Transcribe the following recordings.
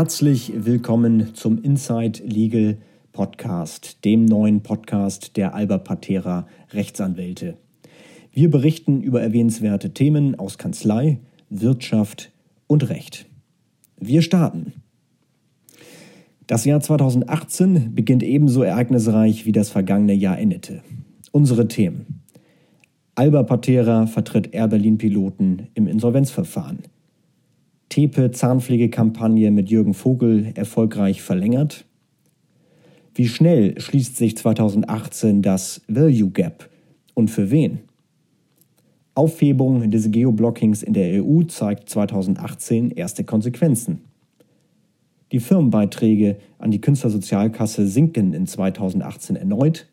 Herzlich willkommen zum Inside Legal Podcast, dem neuen Podcast der Alba Patera Rechtsanwälte. Wir berichten über erwähnenswerte Themen aus Kanzlei, Wirtschaft und Recht. Wir starten. Das Jahr 2018 beginnt ebenso ereignisreich wie das vergangene Jahr endete. Unsere Themen. Alba Patera vertritt Air Berlin Piloten im Insolvenzverfahren. Tepe Zahnpflegekampagne mit Jürgen Vogel erfolgreich verlängert. Wie schnell schließt sich 2018 das Value Gap und für wen? Aufhebung des Geoblockings in der EU zeigt 2018 erste Konsequenzen. Die Firmenbeiträge an die Künstlersozialkasse sinken in 2018 erneut.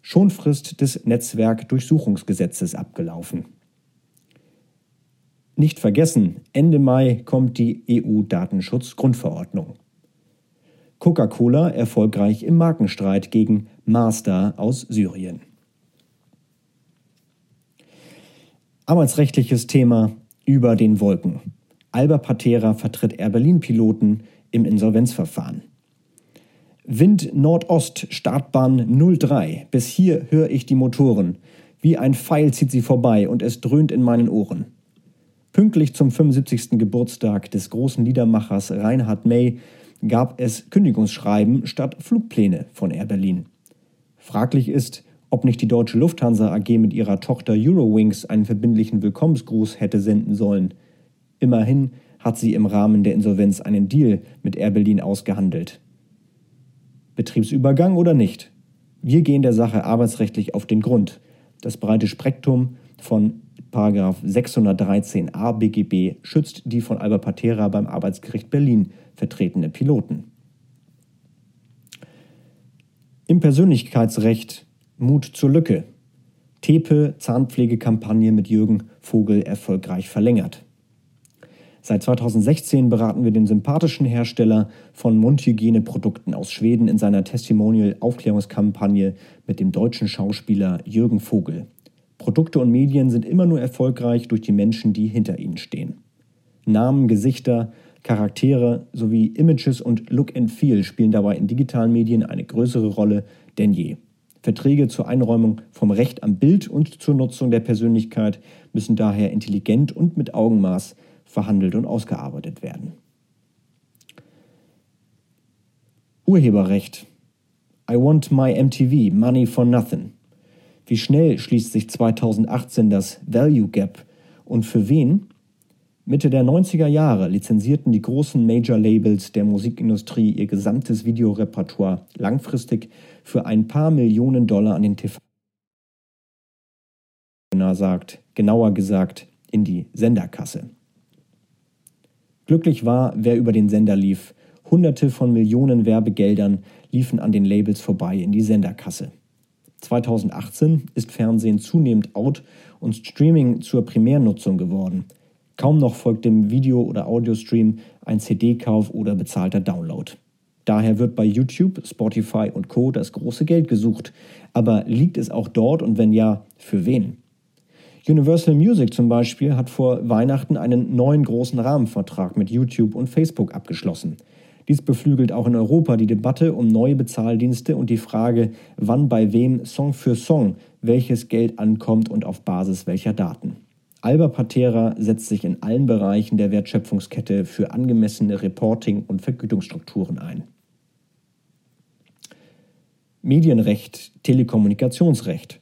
Schonfrist des Netzwerkdurchsuchungsgesetzes abgelaufen. Nicht vergessen, Ende Mai kommt die EU-Datenschutzgrundverordnung. Coca-Cola erfolgreich im Markenstreit gegen Mazda aus Syrien. Arbeitsrechtliches Thema über den Wolken. Alba Patera vertritt Air Berlin-Piloten im Insolvenzverfahren. Wind Nordost, Startbahn 03. Bis hier höre ich die Motoren. Wie ein Pfeil zieht sie vorbei und es dröhnt in meinen Ohren. Pünktlich zum 75. Geburtstag des großen Liedermachers Reinhard May gab es Kündigungsschreiben statt Flugpläne von Air Berlin. Fraglich ist, ob nicht die deutsche Lufthansa AG mit ihrer Tochter Eurowings einen verbindlichen Willkommensgruß hätte senden sollen – Immerhin hat sie im Rahmen der Insolvenz einen Deal mit Air Berlin ausgehandelt. Betriebsübergang oder nicht? Wir gehen der Sache arbeitsrechtlich auf den Grund. Das breite Spektrum von 613a BGB schützt die von Alba Patera beim Arbeitsgericht Berlin vertretene Piloten. Im Persönlichkeitsrecht Mut zur Lücke. Tepe Zahnpflegekampagne mit Jürgen Vogel erfolgreich verlängert. Seit 2016 beraten wir den sympathischen Hersteller von Mundhygieneprodukten aus Schweden in seiner Testimonial-Aufklärungskampagne mit dem deutschen Schauspieler Jürgen Vogel. Produkte und Medien sind immer nur erfolgreich durch die Menschen, die hinter ihnen stehen. Namen, Gesichter, Charaktere sowie Images und Look and Feel spielen dabei in digitalen Medien eine größere Rolle denn je. Verträge zur Einräumung vom Recht am Bild und zur Nutzung der Persönlichkeit müssen daher intelligent und mit Augenmaß verhandelt und ausgearbeitet werden. Urheberrecht. I want my MTV, money for nothing. Wie schnell schließt sich 2018 das Value Gap und für wen? Mitte der 90er Jahre lizenzierten die großen Major-Labels der Musikindustrie ihr gesamtes Videorepertoire langfristig für ein paar Millionen Dollar an den TV sagt, genauer gesagt in die Senderkasse. Glücklich war, wer über den Sender lief. Hunderte von Millionen Werbegeldern liefen an den Labels vorbei in die Senderkasse. 2018 ist Fernsehen zunehmend out und Streaming zur Primärnutzung geworden. Kaum noch folgt dem Video- oder Audiostream ein CD-Kauf oder bezahlter Download. Daher wird bei YouTube, Spotify und Co. das große Geld gesucht. Aber liegt es auch dort und wenn ja, für wen? Universal Music zum Beispiel hat vor Weihnachten einen neuen großen Rahmenvertrag mit YouTube und Facebook abgeschlossen. Dies beflügelt auch in Europa die Debatte um neue Bezahldienste und die Frage, wann bei wem Song für Song welches Geld ankommt und auf Basis welcher Daten. Alba Patera setzt sich in allen Bereichen der Wertschöpfungskette für angemessene Reporting- und Vergütungsstrukturen ein. Medienrecht, Telekommunikationsrecht.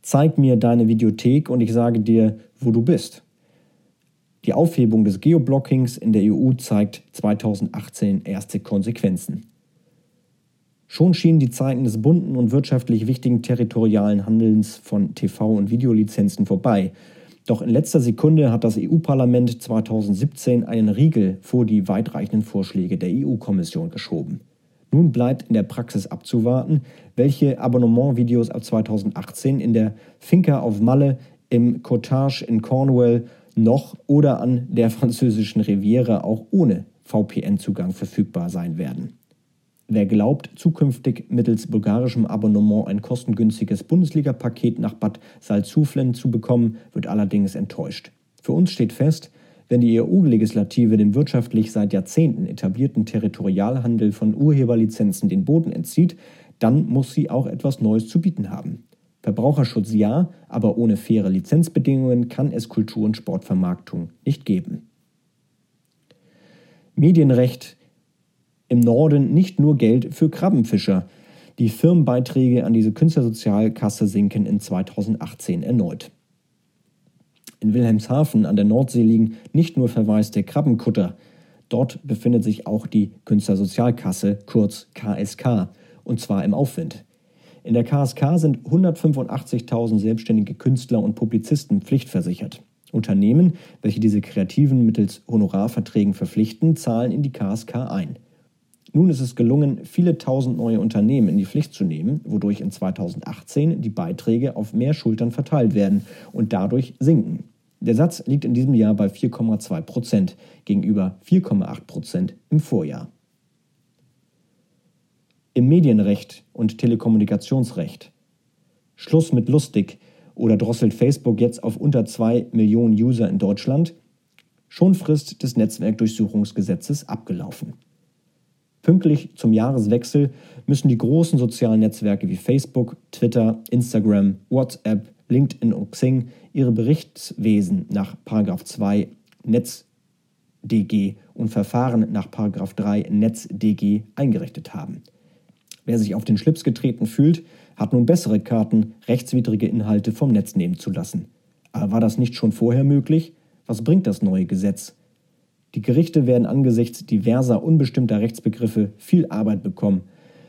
Zeig mir deine Videothek und ich sage dir, wo du bist. Die Aufhebung des Geoblockings in der EU zeigt 2018 erste Konsequenzen. Schon schienen die Zeiten des bunten und wirtschaftlich wichtigen territorialen Handelns von TV- und Videolizenzen vorbei. Doch in letzter Sekunde hat das EU-Parlament 2017 einen Riegel vor die weitreichenden Vorschläge der EU-Kommission geschoben. Nun bleibt in der Praxis abzuwarten, welche Abonnementvideos ab 2018 in der Finca auf Malle, im Cottage in Cornwall noch oder an der französischen Riviera auch ohne VPN-Zugang verfügbar sein werden. Wer glaubt, zukünftig mittels bulgarischem Abonnement ein kostengünstiges Bundesliga-Paket nach Bad Salzuflen zu bekommen, wird allerdings enttäuscht. Für uns steht fest, Wenn die EU-Legislative dem wirtschaftlich seit Jahrzehnten etablierten Territorialhandel von Urheberlizenzen den Boden entzieht, dann muss sie auch etwas Neues zu bieten haben. Verbraucherschutz ja, aber ohne faire Lizenzbedingungen kann es Kultur- und Sportvermarktung nicht geben. Medienrecht im Norden nicht nur Geld für Krabbenfischer. Die Firmenbeiträge an diese Künstlersozialkasse sinken in 2018 erneut. In Wilhelmshaven an der Nordsee liegen nicht nur verwaiste Krabbenkutter, dort befindet sich auch die Künstlersozialkasse, kurz KSK, und zwar im Aufwind. In der KSK sind 185.000 selbstständige Künstler und Publizisten pflichtversichert. Unternehmen, welche diese Kreativen mittels Honorarverträgen verpflichten, zahlen in die KSK ein. Nun ist es gelungen, viele tausend neue Unternehmen in die Pflicht zu nehmen, wodurch in 2018 die Beiträge auf mehr Schultern verteilt werden und dadurch sinken. Der Satz liegt in diesem Jahr bei 4,2 Prozent gegenüber 4,8 Prozent im Vorjahr. Im Medienrecht und Telekommunikationsrecht. Schluss mit lustig oder drosselt Facebook jetzt auf unter 2 Millionen User in Deutschland? Schon Frist des Netzwerkdurchsuchungsgesetzes abgelaufen. Pünktlich zum Jahreswechsel müssen die großen sozialen Netzwerke wie Facebook, Twitter, Instagram, WhatsApp, LinkedIn und Xing ihre Berichtswesen nach 2 NetzDG und Verfahren nach 3 NetzDG eingerichtet haben. Wer sich auf den Schlips getreten fühlt, hat nun bessere Karten, rechtswidrige Inhalte vom Netz nehmen zu lassen. Aber war das nicht schon vorher möglich? Was bringt das neue Gesetz? Die Gerichte werden angesichts diverser unbestimmter Rechtsbegriffe viel Arbeit bekommen.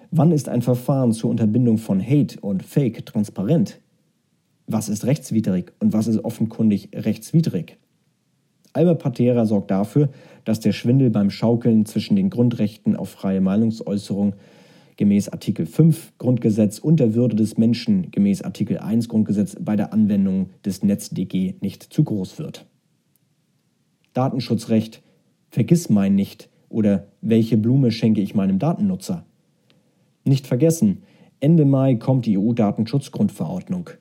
Wann ist ein Verfahren zur Unterbindung von Hate und Fake transparent? Was ist rechtswidrig und was ist offenkundig rechtswidrig? Albert Patera sorgt dafür, dass der Schwindel beim Schaukeln zwischen den Grundrechten auf freie Meinungsäußerung gemäß Artikel 5 Grundgesetz und der Würde des Menschen gemäß Artikel 1 Grundgesetz bei der Anwendung des NetzDG nicht zu groß wird. Datenschutzrecht Vergiss mein nicht oder welche Blume schenke ich meinem Datennutzer? Nicht vergessen, Ende Mai kommt die EU-Datenschutzgrundverordnung.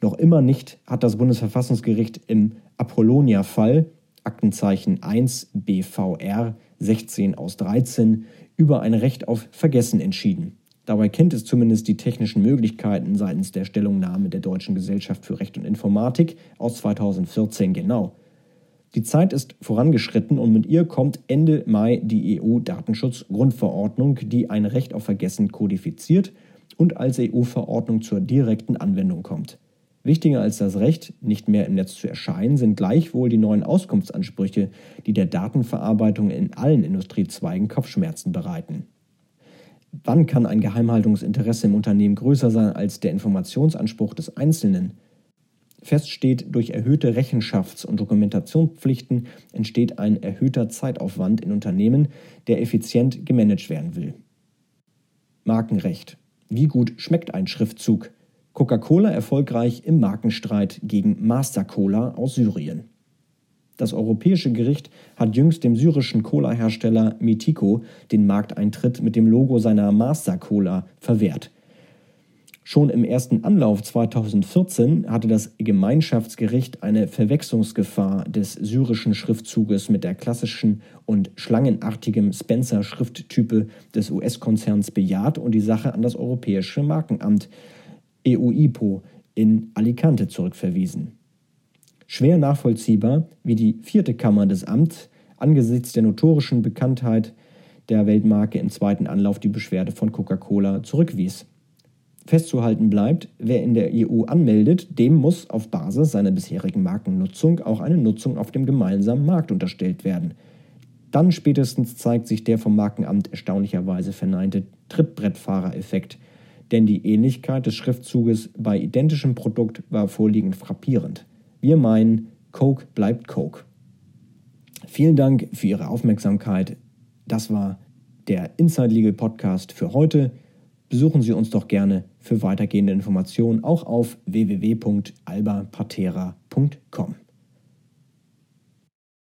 Noch immer nicht hat das Bundesverfassungsgericht im Apollonia-Fall, Aktenzeichen 1 BVR 16 aus 13, über ein Recht auf Vergessen entschieden. Dabei kennt es zumindest die technischen Möglichkeiten seitens der Stellungnahme der Deutschen Gesellschaft für Recht und Informatik aus 2014 genau. Die Zeit ist vorangeschritten und mit ihr kommt Ende Mai die EU-Datenschutzgrundverordnung, die ein Recht auf Vergessen kodifiziert und als EU-Verordnung zur direkten Anwendung kommt. Wichtiger als das Recht, nicht mehr im Netz zu erscheinen, sind gleichwohl die neuen Auskunftsansprüche, die der Datenverarbeitung in allen Industriezweigen Kopfschmerzen bereiten. Wann kann ein Geheimhaltungsinteresse im Unternehmen größer sein als der Informationsanspruch des Einzelnen? Fest steht, durch erhöhte Rechenschafts- und Dokumentationspflichten entsteht ein erhöhter Zeitaufwand in Unternehmen, der effizient gemanagt werden will. Markenrecht. Wie gut schmeckt ein Schriftzug? Coca-Cola erfolgreich im Markenstreit gegen Master Cola aus Syrien. Das Europäische Gericht hat jüngst dem syrischen Cola-Hersteller Metiko den Markteintritt mit dem Logo seiner Master Cola verwehrt. Schon im ersten Anlauf 2014 hatte das Gemeinschaftsgericht eine Verwechslungsgefahr des syrischen Schriftzuges mit der klassischen und schlangenartigen Spencer-Schrifttype des US-Konzerns bejaht und die Sache an das Europäische Markenamt EUIPO in Alicante zurückverwiesen. Schwer nachvollziehbar, wie die vierte Kammer des Amts angesichts der notorischen Bekanntheit der Weltmarke im zweiten Anlauf die Beschwerde von Coca-Cola zurückwies. Festzuhalten bleibt, wer in der EU anmeldet, dem muss auf Basis seiner bisherigen Markennutzung auch eine Nutzung auf dem gemeinsamen Markt unterstellt werden. Dann spätestens zeigt sich der vom Markenamt erstaunlicherweise verneinte Trittbrettfahrereffekt, denn die Ähnlichkeit des Schriftzuges bei identischem Produkt war vorliegend frappierend. Wir meinen, Coke bleibt Coke. Vielen Dank für Ihre Aufmerksamkeit. Das war der Inside Legal Podcast für heute. Besuchen Sie uns doch gerne für weitergehende Informationen auch auf www.albapatera.com.